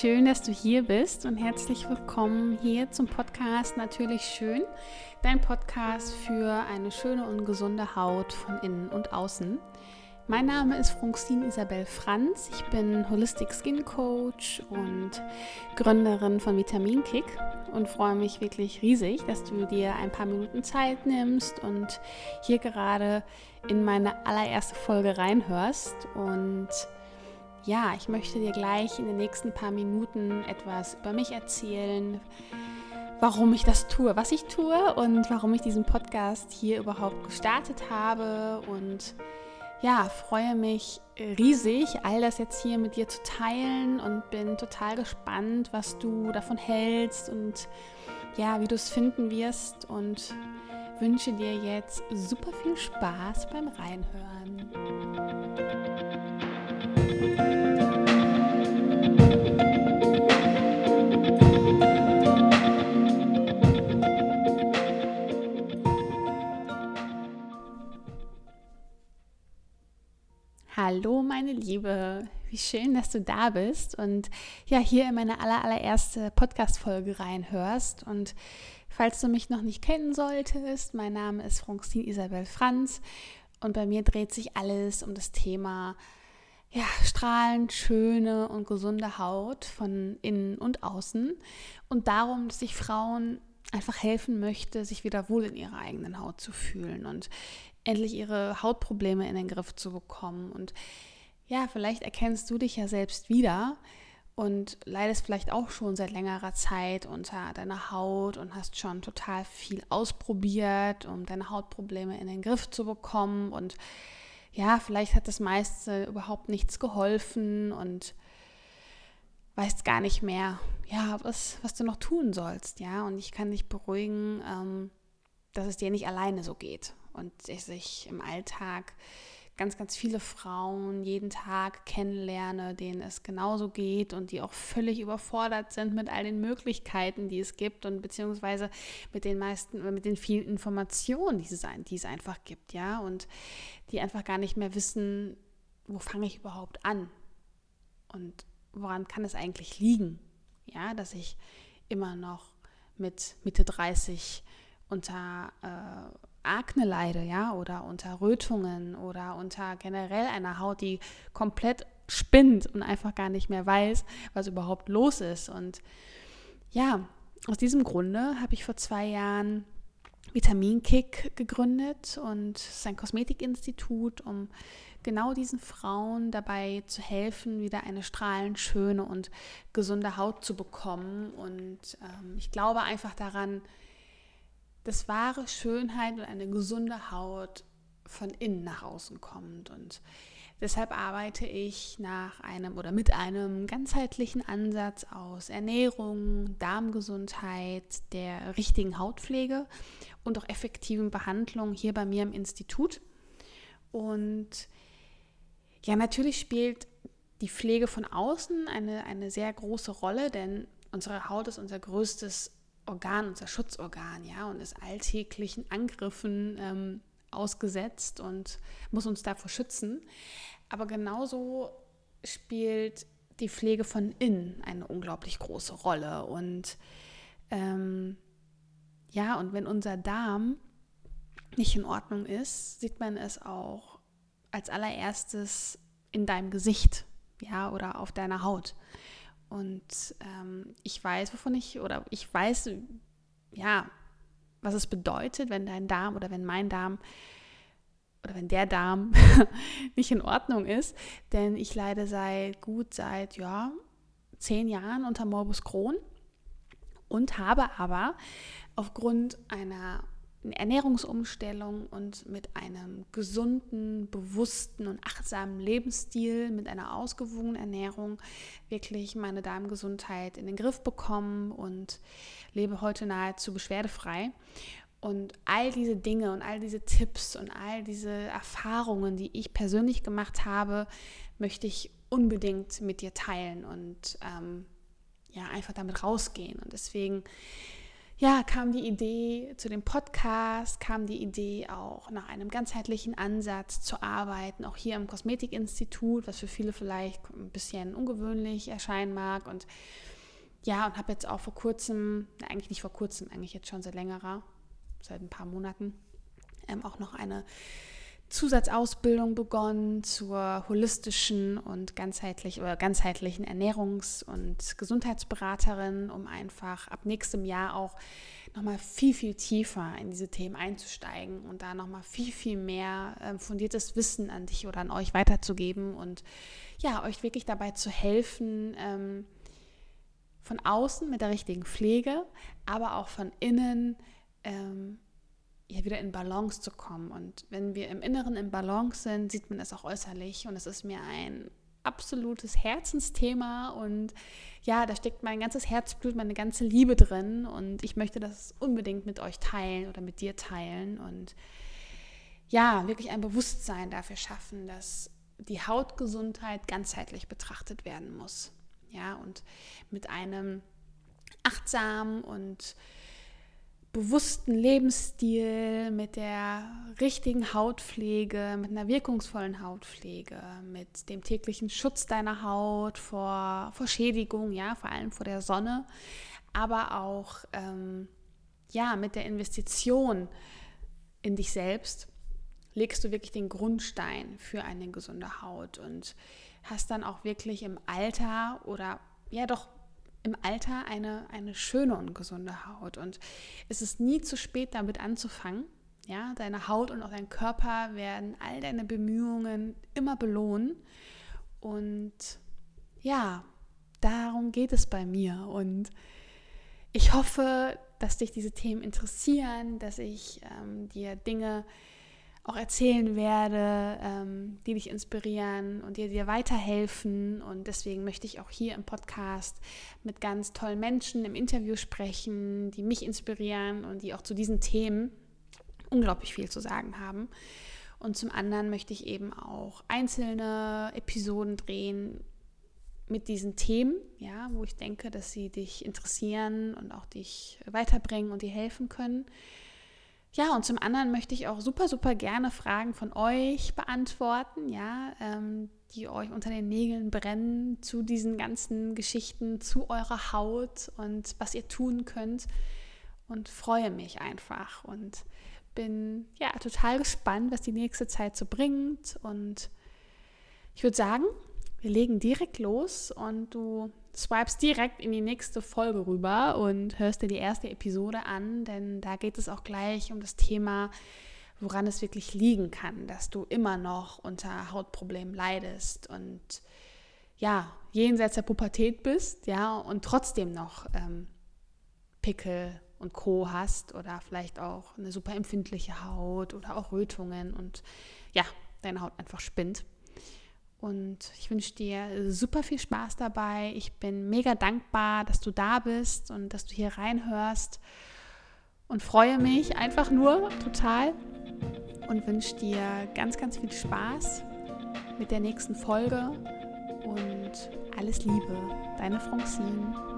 schön, dass du hier bist und herzlich willkommen hier zum Podcast Natürlich Schön, dein Podcast für eine schöne und gesunde Haut von innen und außen. Mein Name ist Francine Isabel Franz. Ich bin Holistic Skin Coach und Gründerin von Vitamin Kick und freue mich wirklich riesig, dass du dir ein paar Minuten Zeit nimmst und hier gerade in meine allererste Folge reinhörst. Und ja, ich möchte dir gleich in den nächsten paar Minuten etwas über mich erzählen, warum ich das tue, was ich tue und warum ich diesen Podcast hier überhaupt gestartet habe und ja, freue mich riesig, all das jetzt hier mit dir zu teilen und bin total gespannt, was du davon hältst und ja, wie du es finden wirst und wünsche dir jetzt super viel Spaß beim Reinhören. Liebe, wie schön, dass du da bist und ja, hier in meine aller, allererste Podcast-Folge reinhörst. Und falls du mich noch nicht kennen solltest, mein Name ist Francine Isabel Franz und bei mir dreht sich alles um das Thema ja, strahlend schöne und gesunde Haut von innen und außen und darum, dass ich Frauen einfach helfen möchte, sich wieder wohl in ihrer eigenen Haut zu fühlen und endlich ihre Hautprobleme in den Griff zu bekommen. Und ja, vielleicht erkennst du dich ja selbst wieder und leidest vielleicht auch schon seit längerer Zeit unter deiner Haut und hast schon total viel ausprobiert, um deine Hautprobleme in den Griff zu bekommen. Und ja, vielleicht hat das meiste überhaupt nichts geholfen und weißt gar nicht mehr, ja, was, was du noch tun sollst, ja. Und ich kann dich beruhigen, ähm, dass es dir nicht alleine so geht und ich sich im Alltag ganz, ganz viele Frauen jeden Tag kennenlerne, denen es genauso geht und die auch völlig überfordert sind mit all den Möglichkeiten, die es gibt und beziehungsweise mit den meisten, mit den vielen Informationen, die es, die es einfach gibt, ja, und die einfach gar nicht mehr wissen, wo fange ich überhaupt an und woran kann es eigentlich liegen, ja, dass ich immer noch mit Mitte 30 unter äh, Akne leide, ja, oder unter Rötungen oder unter generell einer Haut, die komplett spinnt und einfach gar nicht mehr weiß, was überhaupt los ist. Und ja, aus diesem Grunde habe ich vor zwei Jahren Vitaminkick gegründet und sein Kosmetikinstitut, um genau diesen Frauen dabei zu helfen, wieder eine strahlend schöne und gesunde Haut zu bekommen. Und ähm, ich glaube einfach daran, dass wahre Schönheit und eine gesunde Haut von innen nach außen kommt. Und deshalb arbeite ich nach einem oder mit einem ganzheitlichen Ansatz aus Ernährung, Darmgesundheit, der richtigen Hautpflege und auch effektiven Behandlung hier bei mir im Institut. Und ja, natürlich spielt die Pflege von außen eine, eine sehr große Rolle, denn unsere Haut ist unser größtes Organ, unser Schutzorgan, ja, und ist alltäglichen Angriffen ähm, ausgesetzt und muss uns davor schützen. Aber genauso spielt die Pflege von innen eine unglaublich große Rolle. Und ähm, ja, und wenn unser Darm nicht in Ordnung ist, sieht man es auch als allererstes in deinem Gesicht, ja, oder auf deiner Haut. Und ähm, ich weiß, wovon ich, oder ich weiß, ja, was es bedeutet, wenn dein Darm oder wenn mein Darm oder wenn der Darm nicht in Ordnung ist. Denn ich leide seit gut seit, ja, zehn Jahren unter Morbus Crohn und habe aber aufgrund einer Ernährungsumstellung und mit einem gesunden, bewussten und achtsamen Lebensstil, mit einer ausgewogenen Ernährung wirklich meine Darmgesundheit in den Griff bekommen und lebe heute nahezu beschwerdefrei. Und all diese Dinge und all diese Tipps und all diese Erfahrungen, die ich persönlich gemacht habe, möchte ich unbedingt mit dir teilen und ähm, ja, einfach damit rausgehen. Und deswegen ja, kam die Idee zu dem Podcast, kam die Idee auch nach einem ganzheitlichen Ansatz zu arbeiten, auch hier im Kosmetikinstitut, was für viele vielleicht ein bisschen ungewöhnlich erscheinen mag. Und ja, und habe jetzt auch vor kurzem, eigentlich nicht vor kurzem, eigentlich jetzt schon seit längerer, seit ein paar Monaten, ähm, auch noch eine Zusatzausbildung begonnen zur holistischen und ganzheitlich oder ganzheitlichen Ernährungs- und Gesundheitsberaterin, um einfach ab nächstem Jahr auch nochmal viel, viel tiefer in diese Themen einzusteigen und da nochmal viel, viel mehr äh, fundiertes Wissen an dich oder an euch weiterzugeben und ja, euch wirklich dabei zu helfen, ähm, von außen mit der richtigen Pflege, aber auch von innen ja, wieder in Balance zu kommen. Und wenn wir im Inneren in Balance sind, sieht man es auch äußerlich. Und es ist mir ein absolutes Herzensthema und ja, da steckt mein ganzes Herzblut, meine ganze Liebe drin und ich möchte das unbedingt mit euch teilen oder mit dir teilen und ja, wirklich ein Bewusstsein dafür schaffen, dass die Hautgesundheit ganzheitlich betrachtet werden muss. Ja, und mit einem achtsamen und bewussten Lebensstil, mit der richtigen Hautpflege, mit einer wirkungsvollen Hautpflege, mit dem täglichen Schutz deiner Haut vor, vor Schädigung, ja, vor allem vor der Sonne, aber auch ähm, ja, mit der Investition in dich selbst. Legst du wirklich den Grundstein für eine gesunde Haut und hast dann auch wirklich im Alter oder ja doch im Alter eine, eine schöne und gesunde Haut. Und es ist nie zu spät, damit anzufangen. Ja, deine Haut und auch dein Körper werden all deine Bemühungen immer belohnen. Und ja, darum geht es bei mir. Und ich hoffe, dass dich diese Themen interessieren, dass ich ähm, dir Dinge auch erzählen werde, ähm, die dich inspirieren und dir, dir weiterhelfen. Und deswegen möchte ich auch hier im Podcast mit ganz tollen Menschen im Interview sprechen, die mich inspirieren und die auch zu diesen Themen unglaublich viel zu sagen haben. Und zum anderen möchte ich eben auch einzelne Episoden drehen mit diesen Themen, ja, wo ich denke, dass sie dich interessieren und auch dich weiterbringen und dir helfen können. Ja, und zum anderen möchte ich auch super, super gerne Fragen von euch beantworten, ja, ähm, die euch unter den Nägeln brennen zu diesen ganzen Geschichten, zu eurer Haut und was ihr tun könnt. Und freue mich einfach und bin ja total gespannt, was die nächste Zeit so bringt. Und ich würde sagen, wir legen direkt los und du swipes direkt in die nächste Folge rüber und hörst dir die erste Episode an, denn da geht es auch gleich um das Thema, woran es wirklich liegen kann, dass du immer noch unter Hautproblemen leidest und ja, jenseits der Pubertät bist, ja, und trotzdem noch ähm, Pickel und Co. hast oder vielleicht auch eine super empfindliche Haut oder auch Rötungen und ja, deine Haut einfach spinnt. Und ich wünsche dir super viel Spaß dabei. Ich bin mega dankbar, dass du da bist und dass du hier reinhörst. Und freue mich einfach nur total und wünsche dir ganz, ganz viel Spaß mit der nächsten Folge und alles Liebe, deine Francine.